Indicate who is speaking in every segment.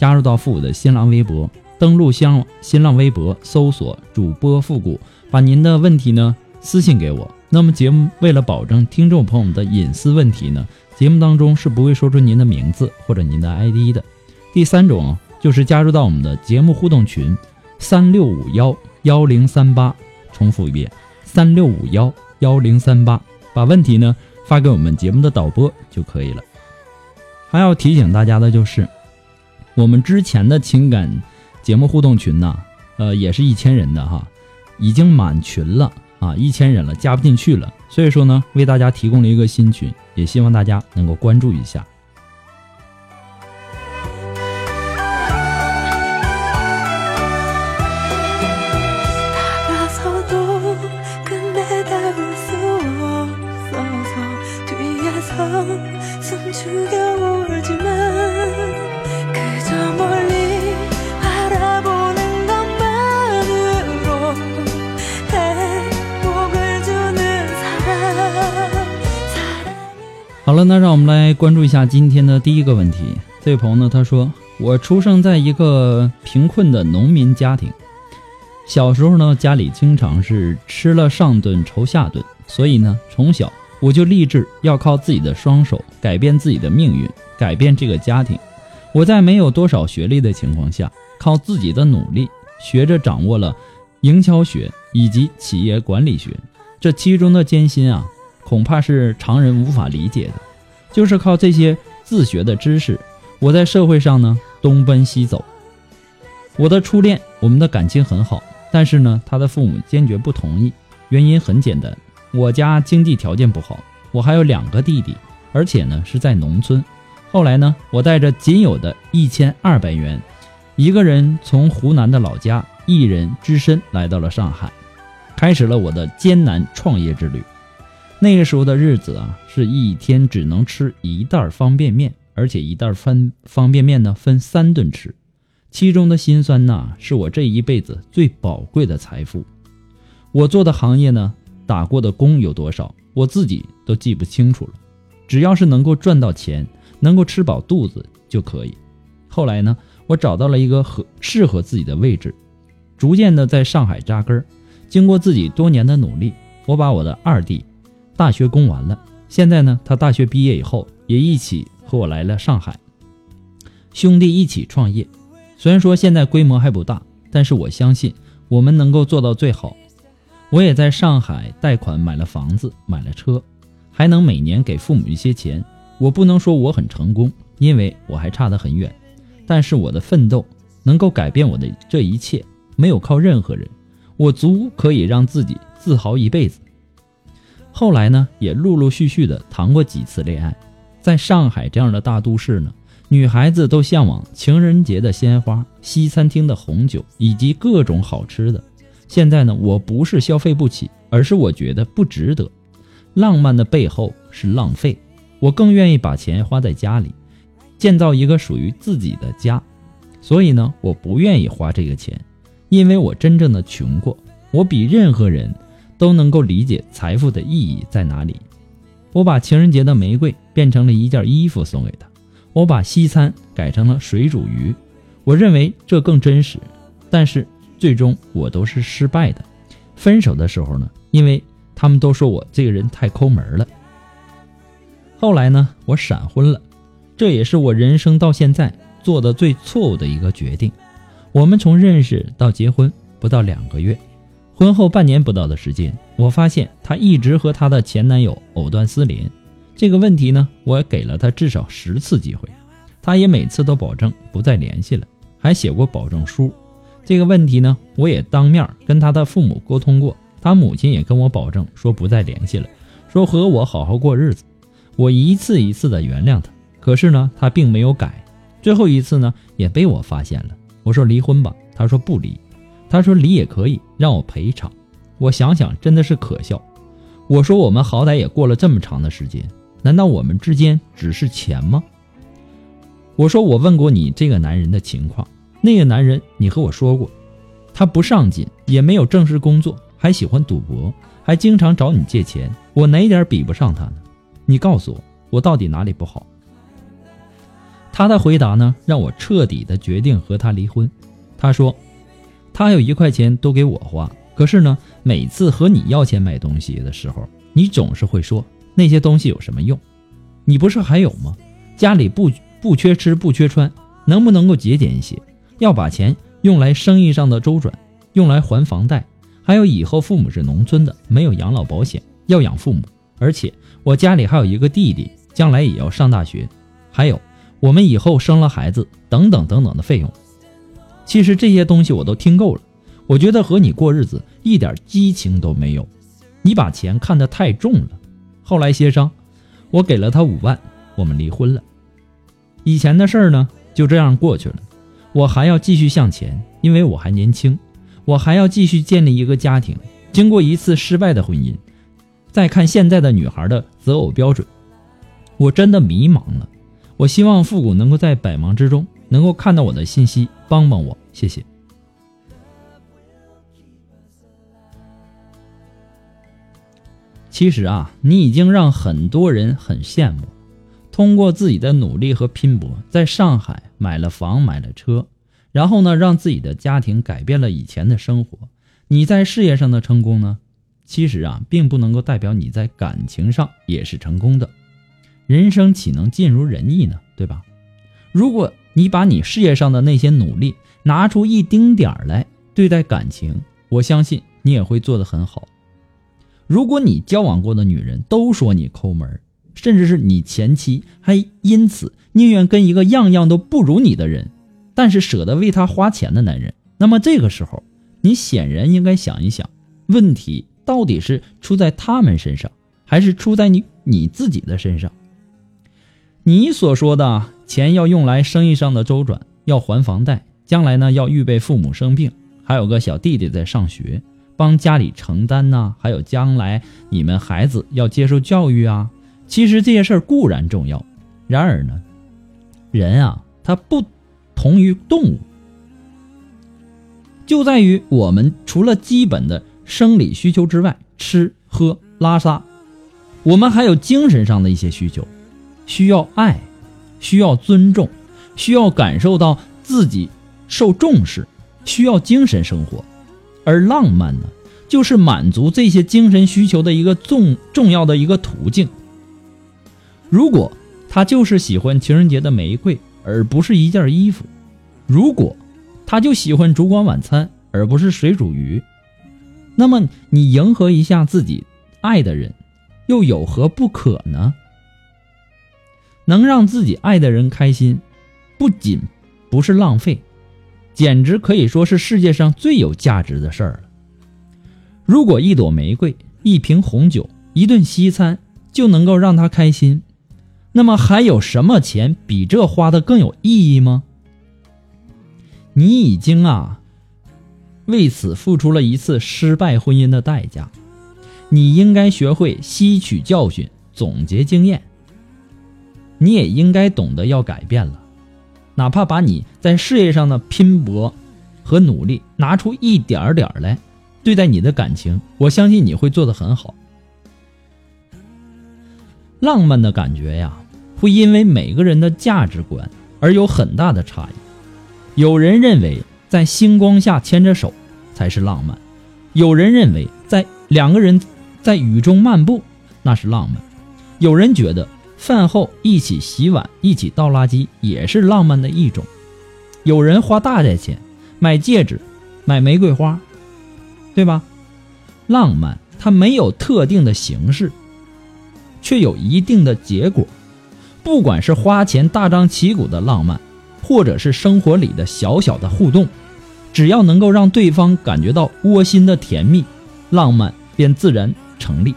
Speaker 1: 加入到复古的新浪微博，登录新新浪微博，搜索主播复古，把您的问题呢私信给我。那么节目为了保证听众朋友们的隐私问题呢，节目当中是不会说出您的名字或者您的 ID 的。第三种就是加入到我们的节目互动群，三六五幺幺零三八，重复一遍，三六五幺幺零三八，把问题呢发给我们节目的导播就可以了。还要提醒大家的就是。我们之前的情感节目互动群呢，呃，也是一千人的哈，已经满群了啊，一千人了，加不进去了。所以说呢，为大家提供了一个新群，也希望大家能够关注一下。关注一下今天的第一个问题。这位朋友呢，他说：“我出生在一个贫困的农民家庭，小时候呢，家里经常是吃了上顿愁下顿，所以呢，从小我就立志要靠自己的双手改变自己的命运，改变这个家庭。我在没有多少学历的情况下，靠自己的努力学着掌握了营销学以及企业管理学，这其中的艰辛啊。”恐怕是常人无法理解的，就是靠这些自学的知识，我在社会上呢东奔西走。我的初恋，我们的感情很好，但是呢，他的父母坚决不同意。原因很简单，我家经济条件不好，我还有两个弟弟，而且呢是在农村。后来呢，我带着仅有的一千二百元，一个人从湖南的老家一人只身来到了上海，开始了我的艰难创业之旅。那个时候的日子啊，是一天只能吃一袋方便面，而且一袋方方便面呢分三顿吃，其中的辛酸呐，是我这一辈子最宝贵的财富。我做的行业呢，打过的工有多少，我自己都记不清楚了。只要是能够赚到钱，能够吃饱肚子就可以。后来呢，我找到了一个合适合自己的位置，逐渐的在上海扎根。经过自己多年的努力，我把我的二弟。大学攻完了，现在呢，他大学毕业以后也一起和我来了上海，兄弟一起创业。虽然说现在规模还不大，但是我相信我们能够做到最好。我也在上海贷款买了房子，买了车，还能每年给父母一些钱。我不能说我很成功，因为我还差得很远。但是我的奋斗能够改变我的这一切，没有靠任何人，我足可以让自己自豪一辈子。后来呢，也陆陆续续的谈过几次恋爱。在上海这样的大都市呢，女孩子都向往情人节的鲜花、西餐厅的红酒以及各种好吃的。现在呢，我不是消费不起，而是我觉得不值得。浪漫的背后是浪费，我更愿意把钱花在家里，建造一个属于自己的家。所以呢，我不愿意花这个钱，因为我真正的穷过。我比任何人都能够理解财富的意义在哪里。我把情人节的玫瑰变成了一件衣服送给他，我把西餐改成了水煮鱼。我认为这更真实，但是最终我都是失败的。分手的时候呢，因为他们都说我这个人太抠门了。后来呢，我闪婚了，这也是我人生到现在做的最错误的一个决定。我们从认识到结婚不到两个月，婚后半年不到的时间，我发现她一直和她的前男友藕断丝连。这个问题呢，我给了她至少十次机会，她也每次都保证不再联系了，还写过保证书。这个问题呢，我也当面跟她的父母沟通过，她母亲也跟我保证说不再联系了，说和我好好过日子。我一次一次的原谅她，可是呢，她并没有改。最后一次呢，也被我发现了。我说离婚吧，她说不离。他说离也可以，让我赔偿。我想想，真的是可笑。我说我们好歹也过了这么长的时间，难道我们之间只是钱吗？我说我问过你这个男人的情况，那个男人你和我说过，他不上进，也没有正式工作，还喜欢赌博，还经常找你借钱。我哪点比不上他呢？你告诉我，我到底哪里不好？他的回答呢，让我彻底的决定和他离婚。他说，他有一块钱都给我花，可是呢，每次和你要钱买东西的时候，你总是会说那些东西有什么用？你不是还有吗？家里不不缺吃不缺穿，能不能够节俭一些？要把钱用来生意上的周转，用来还房贷，还有以后父母是农村的，没有养老保险，要养父母，而且。我家里还有一个弟弟，将来也要上大学，还有我们以后生了孩子，等等等等的费用。其实这些东西我都听够了，我觉得和你过日子一点激情都没有，你把钱看得太重了。后来协商，我给了他五万，我们离婚了。以前的事儿呢，就这样过去了。我还要继续向前，因为我还年轻，我还要继续建立一个家庭。经过一次失败的婚姻。再看现在的女孩的择偶标准，我真的迷茫了。我希望复古能够在百忙之中能够看到我的信息，帮帮我，谢谢。其实啊，你已经让很多人很羡慕，通过自己的努力和拼搏，在上海买了房买了车，然后呢，让自己的家庭改变了以前的生活。你在事业上的成功呢？其实啊，并不能够代表你在感情上也是成功的。人生岂能尽如人意呢？对吧？如果你把你事业上的那些努力拿出一丁点儿来对待感情，我相信你也会做得很好。如果你交往过的女人都说你抠门，甚至是你前妻还因此宁愿跟一个样样都不如你的人，但是舍得为他花钱的男人，那么这个时候，你显然应该想一想问题。到底是出在他们身上，还是出在你你自己的身上？你所说的钱要用来生意上的周转，要还房贷，将来呢要预备父母生病，还有个小弟弟在上学，帮家里承担呢，还有将来你们孩子要接受教育啊。其实这些事儿固然重要，然而呢，人啊，他不同于动物，就在于我们除了基本的。生理需求之外，吃喝拉撒，我们还有精神上的一些需求，需要爱，需要尊重，需要感受到自己受重视，需要精神生活。而浪漫呢，就是满足这些精神需求的一个重重要的一个途径。如果他就是喜欢情人节的玫瑰，而不是一件衣服；如果他就喜欢烛光晚餐，而不是水煮鱼。那么你迎合一下自己爱的人，又有何不可呢？能让自己爱的人开心，不仅不是浪费，简直可以说是世界上最有价值的事儿了。如果一朵玫瑰、一瓶红酒、一顿西餐就能够让他开心，那么还有什么钱比这花的更有意义吗？你已经啊。为此付出了一次失败婚姻的代价，你应该学会吸取教训，总结经验。你也应该懂得要改变了，哪怕把你在事业上的拼搏和努力拿出一点点来对待你的感情，我相信你会做得很好。浪漫的感觉呀，会因为每个人的价值观而有很大的差异。有人认为在星光下牵着手才是浪漫，有人认为在两个人在雨中漫步那是浪漫，有人觉得饭后一起洗碗、一起倒垃圾也是浪漫的一种。有人花大价钱买戒指、买玫瑰花，对吧？浪漫它没有特定的形式。却有一定的结果，不管是花钱大张旗鼓的浪漫，或者是生活里的小小的互动，只要能够让对方感觉到窝心的甜蜜，浪漫便自然成立。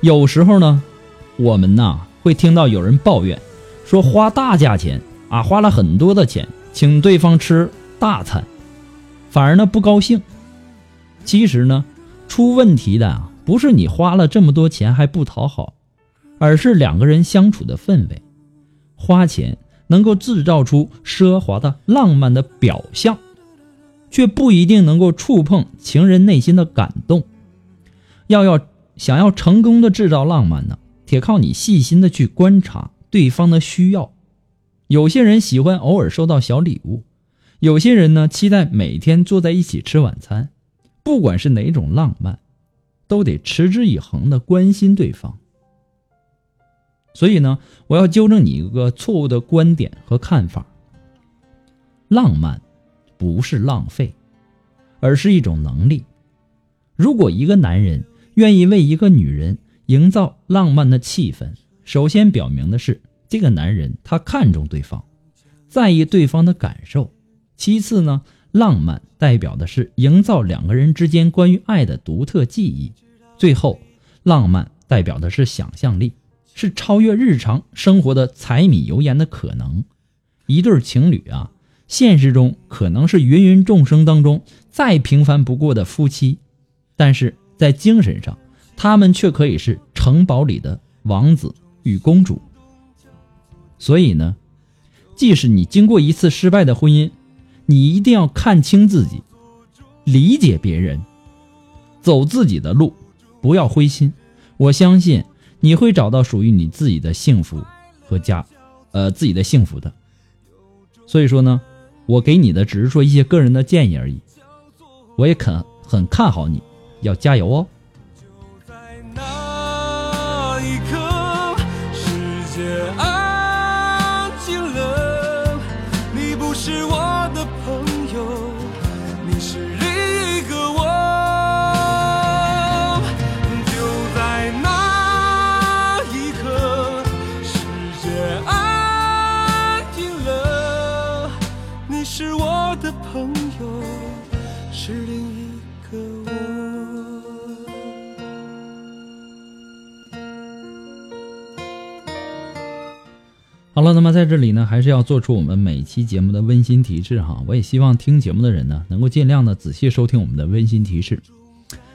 Speaker 1: 有时候呢，我们呐会听到有人抱怨，说花大价钱啊，花了很多的钱请对方吃大餐，反而呢不高兴。其实呢，出问题的啊。不是你花了这么多钱还不讨好，而是两个人相处的氛围。花钱能够制造出奢华的浪漫的表象，却不一定能够触碰情人内心的感动。要要想要成功的制造浪漫呢，得靠你细心的去观察对方的需要。有些人喜欢偶尔收到小礼物，有些人呢期待每天坐在一起吃晚餐。不管是哪种浪漫。都得持之以恒的关心对方。所以呢，我要纠正你一个错误的观点和看法。浪漫不是浪费，而是一种能力。如果一个男人愿意为一个女人营造浪漫的气氛，首先表明的是这个男人他看重对方，在意对方的感受。其次呢？浪漫代表的是营造两个人之间关于爱的独特记忆。最后，浪漫代表的是想象力，是超越日常生活的柴米油盐的可能。一对情侣啊，现实中可能是芸芸众生当中再平凡不过的夫妻，但是在精神上，他们却可以是城堡里的王子与公主。所以呢，即使你经过一次失败的婚姻，你一定要看清自己，理解别人，走自己的路，不要灰心。我相信你会找到属于你自己的幸福和家，呃，自己的幸福的。所以说呢，我给你的只是说一些个人的建议而已。我也肯很看好你，要加油哦。好了，那么在这里呢，还是要做出我们每期节目的温馨提示哈。我也希望听节目的人呢，能够尽量的仔细收听我们的温馨提示。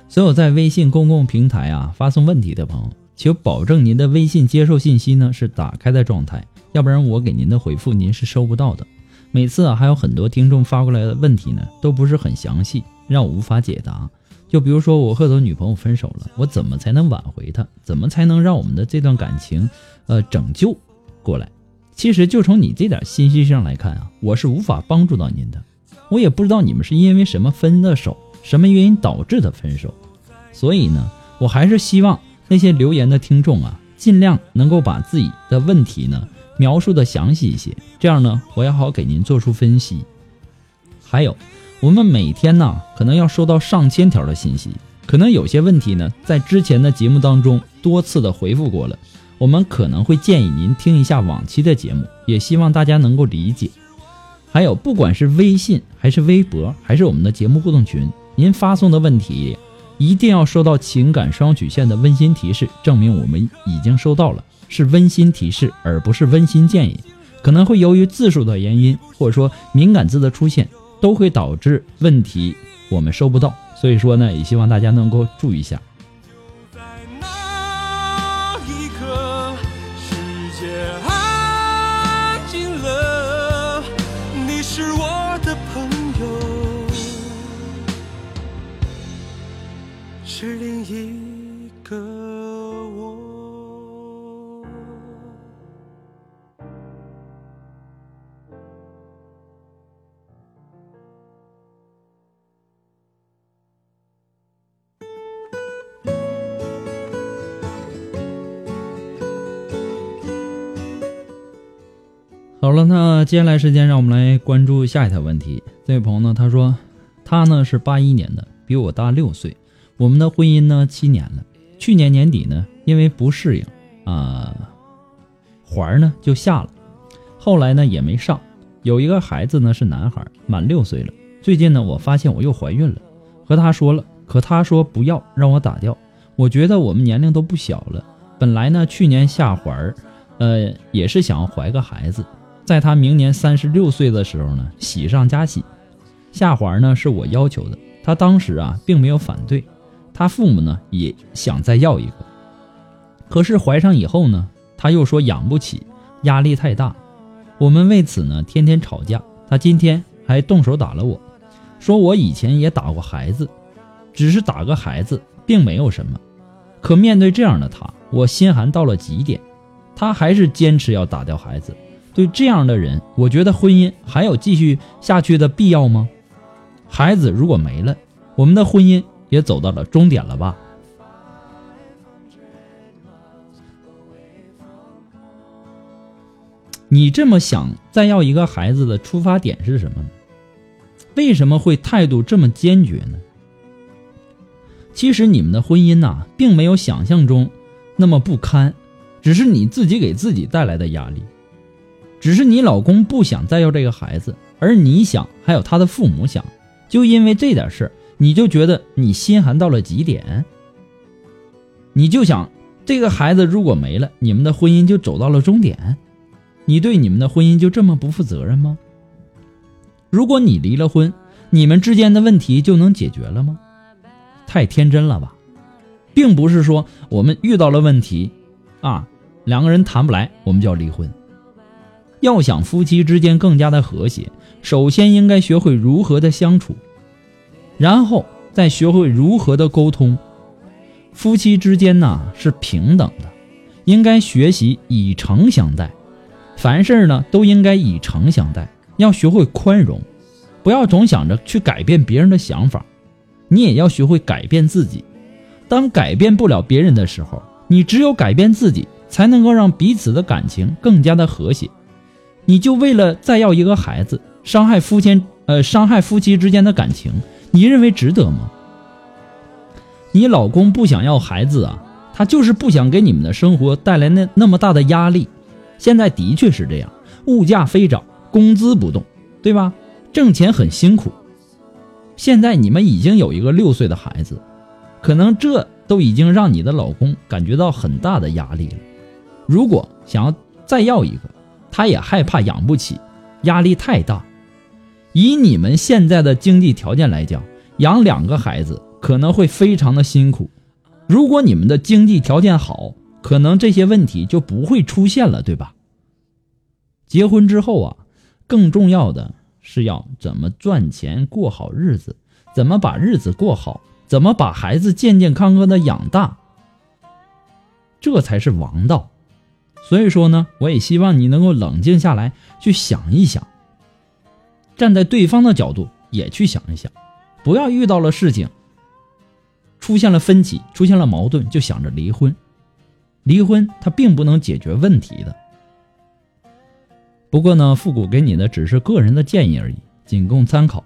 Speaker 1: 所有在微信公共平台啊发送问题的朋友，请保证您的微信接受信息呢是打开的状态，要不然我给您的回复您是收不到的。每次啊，还有很多听众发过来的问题呢，都不是很详细，让我无法解答。就比如说我和我女朋友分手了，我怎么才能挽回她？怎么才能让我们的这段感情，呃，拯救过来？其实就从你这点信息上来看啊，我是无法帮助到您的。我也不知道你们是因为什么分的手，什么原因导致的分手。所以呢，我还是希望那些留言的听众啊，尽量能够把自己的问题呢描述的详细一些，这样呢，我也好给您做出分析。还有，我们每天呢，可能要收到上千条的信息，可能有些问题呢，在之前的节目当中多次的回复过了。我们可能会建议您听一下往期的节目，也希望大家能够理解。还有，不管是微信还是微博，还是我们的节目互动群，您发送的问题一定要收到情感双曲线的温馨提示，证明我们已经收到了，是温馨提示，而不是温馨建议。可能会由于字数的原因，或者说敏感字的出现，都会导致问题我们收不到。所以说呢，也希望大家能够注意一下。
Speaker 2: 是另一个我。
Speaker 1: 好了，那接下来时间让我们来关注下一条问题。这位朋友呢，他说他呢是八一年的，比我大六岁，我们的婚姻呢七年了。去年年底呢，因为不适应啊，环儿呢就下了，后来呢也没上。有一个孩子呢是男孩，满六岁了。最近呢，我发现我又怀孕了，和他说了，可他说不要，让我打掉。我觉得我们年龄都不小了，本来呢去年下环儿，呃也是想怀个孩子。在他明年三十六岁的时候呢，喜上加喜。下环儿呢是我要求的，他当时啊并没有反对，他父母呢也想再要一个。可是怀上以后呢，他又说养不起，压力太大。我们为此呢天天吵架。他今天还动手打了我，说我以前也打过孩子，只是打个孩子并没有什么。可面对这样的他，我心寒到了极点。他还是坚持要打掉孩子。对这样的人，我觉得婚姻还有继续下去的必要吗？孩子如果没了，我们的婚姻也走到了终点了吧？你这么想再要一个孩子的出发点是什么呢？为什么会态度这么坚决呢？其实你们的婚姻呐，并没有想象中那么不堪，只是你自己给自己带来的压力。只是你老公不想再要这个孩子，而你想，还有他的父母想，就因为这点事儿你就觉得你心寒到了极点。你就想，这个孩子如果没了，你们的婚姻就走到了终点，你对你们的婚姻就这么不负责任吗？如果你离了婚，你们之间的问题就能解决了吗？太天真了吧，并不是说我们遇到了问题，啊，两个人谈不来，我们就要离婚。要想夫妻之间更加的和谐，首先应该学会如何的相处，然后再学会如何的沟通。夫妻之间呢是平等的，应该学习以诚相待，凡事呢都应该以诚相待。要学会宽容，不要总想着去改变别人的想法，你也要学会改变自己。当改变不了别人的时候，你只有改变自己，才能够让彼此的感情更加的和谐。你就为了再要一个孩子，伤害夫妻呃伤害夫妻之间的感情，你认为值得吗？你老公不想要孩子啊，他就是不想给你们的生活带来那那么大的压力。现在的确是这样，物价飞涨，工资不动，对吧？挣钱很辛苦。现在你们已经有一个六岁的孩子，可能这都已经让你的老公感觉到很大的压力了。如果想要再要一个，他也害怕养不起，压力太大。以你们现在的经济条件来讲，养两个孩子可能会非常的辛苦。如果你们的经济条件好，可能这些问题就不会出现了，对吧？结婚之后啊，更重要的是要怎么赚钱过好日子，怎么把日子过好，怎么把孩子健健康康的养大，这才是王道。所以说呢，我也希望你能够冷静下来，去想一想，站在对方的角度也去想一想，不要遇到了事情，出现了分歧，出现了矛盾，就想着离婚。离婚它并不能解决问题的。不过呢，复古给你的只是个人的建议而已，仅供参考。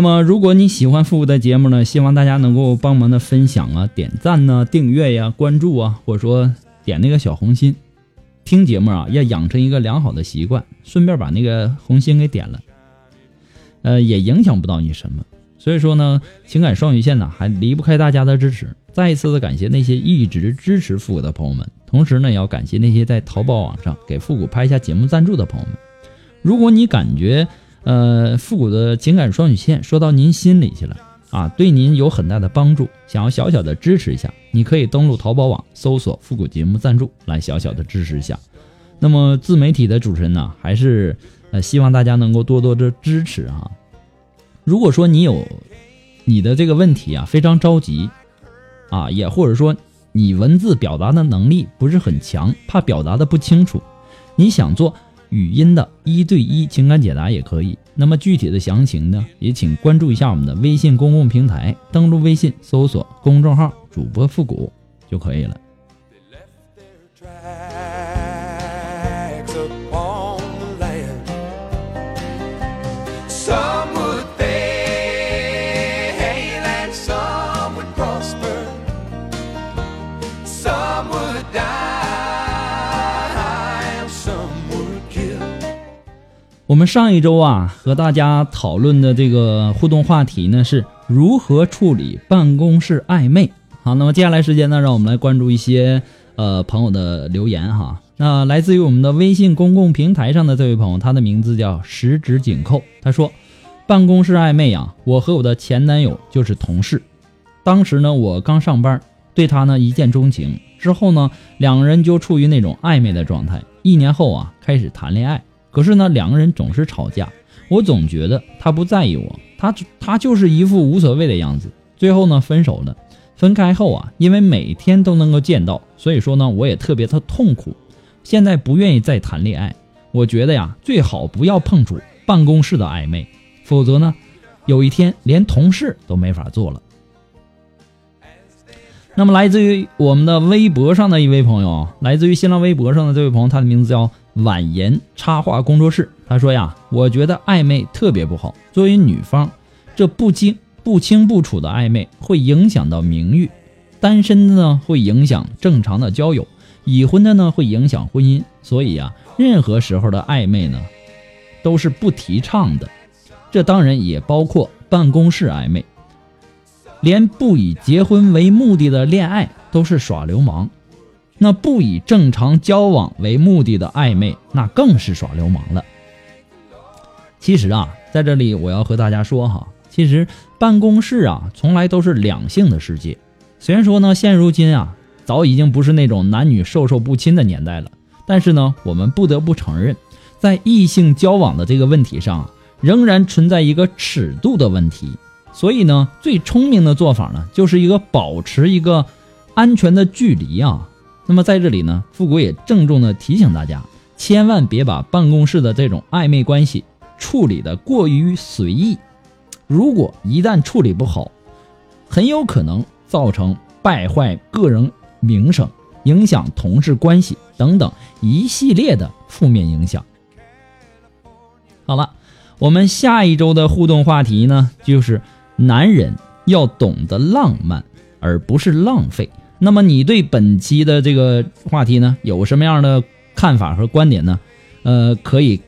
Speaker 1: 那么，如果你喜欢复古的节目呢，希望大家能够帮忙的分享啊、点赞呢、订阅呀、关注啊，或者说点那个小红心。听节目啊，要养成一个良好的习惯，顺便把那个红心给点了，呃，也影响不到你什么。所以说呢，情感双鱼线呢，还离不开大家的支持。再一次的感谢那些一直支持复古的朋友们，同时呢，也要感谢那些在淘宝网上给复古拍下节目赞助的朋友们。如果你感觉，呃，复古的情感双曲线说到您心里去了，啊，对您有很大的帮助，想要小小的支持一下，你可以登录淘宝网搜索“复古节目赞助”来小小的支持一下。那么自媒体的主持人呢，还是呃希望大家能够多多的支持哈。如果说你有你的这个问题啊，非常着急啊，也或者说你文字表达的能力不是很强，怕表达的不清楚，你想做语音的一对一情感解答也可以。那么具体的详情呢，也请关注一下我们的微信公共平台，登录微信搜索公众号“主播复古”就可以了。我们上一周啊和大家讨论的这个互动话题呢是如何处理办公室暧昧。好，那么接下来时间呢，让我们来关注一些呃朋友的留言哈。那来自于我们的微信公共平台上的这位朋友，他的名字叫十指紧扣。他说，办公室暧昧啊，我和我的前男友就是同事。当时呢，我刚上班，对他呢一见钟情，之后呢，两个人就处于那种暧昧的状态。一年后啊，开始谈恋爱。可是呢，两个人总是吵架，我总觉得他不在意我，他他就是一副无所谓的样子。最后呢，分手了。分开后啊，因为每天都能够见到，所以说呢，我也特别的痛苦。现在不愿意再谈恋爱，我觉得呀，最好不要碰触办公室的暧昧，否则呢，有一天连同事都没法做了。那么，来自于我们的微博上的一位朋友，来自于新浪微博上的这位朋友，他的名字叫婉言插画工作室。他说呀，我觉得暧昧特别不好。作为女方，这不清不清不楚的暧昧会影响到名誉，单身的呢会影响正常的交友，已婚的呢会影响婚姻。所以啊，任何时候的暧昧呢，都是不提倡的。这当然也包括办公室暧昧。连不以结婚为目的的恋爱都是耍流氓，那不以正常交往为目的的暧昧，那更是耍流氓了。其实啊，在这里我要和大家说哈，其实办公室啊，从来都是两性的世界。虽然说呢，现如今啊，早已经不是那种男女授受不亲的年代了，但是呢，我们不得不承认，在异性交往的这个问题上，仍然存在一个尺度的问题。所以呢，最聪明的做法呢，就是一个保持一个安全的距离啊。那么在这里呢，复古也郑重的提醒大家，千万别把办公室的这种暧昧关系处理的过于随意。如果一旦处理不好，很有可能造成败坏个人名声、影响同事关系等等一系列的负面影响。好了，我们下一周的互动话题呢，就是。男人要懂得浪漫，而不是浪费。那么你对本期的这个话题呢，有什么样的看法和观点呢？呃，可以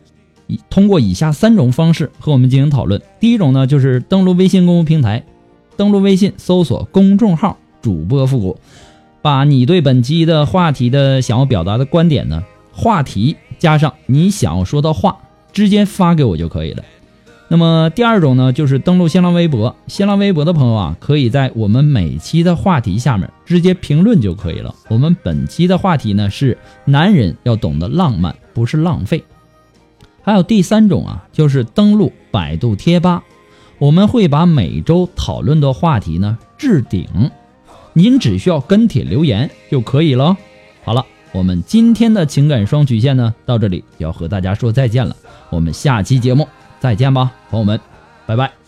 Speaker 1: 通过以下三种方式和我们进行讨论。第一种呢，就是登录微信公众平台，登录微信搜索公众号“主播复古”，把你对本期的话题的想要表达的观点呢，话题加上你想要说的话，直接发给我就可以了。那么第二种呢，就是登录新浪微博。新浪微博的朋友啊，可以在我们每期的话题下面直接评论就可以了。我们本期的话题呢是男人要懂得浪漫，不是浪费。还有第三种啊，就是登录百度贴吧，我们会把每周讨论的话题呢置顶，您只需要跟帖留言就可以了。好了，我们今天的情感双曲线呢到这里要和大家说再见了，我们下期节目。再见吧，朋友们，拜拜。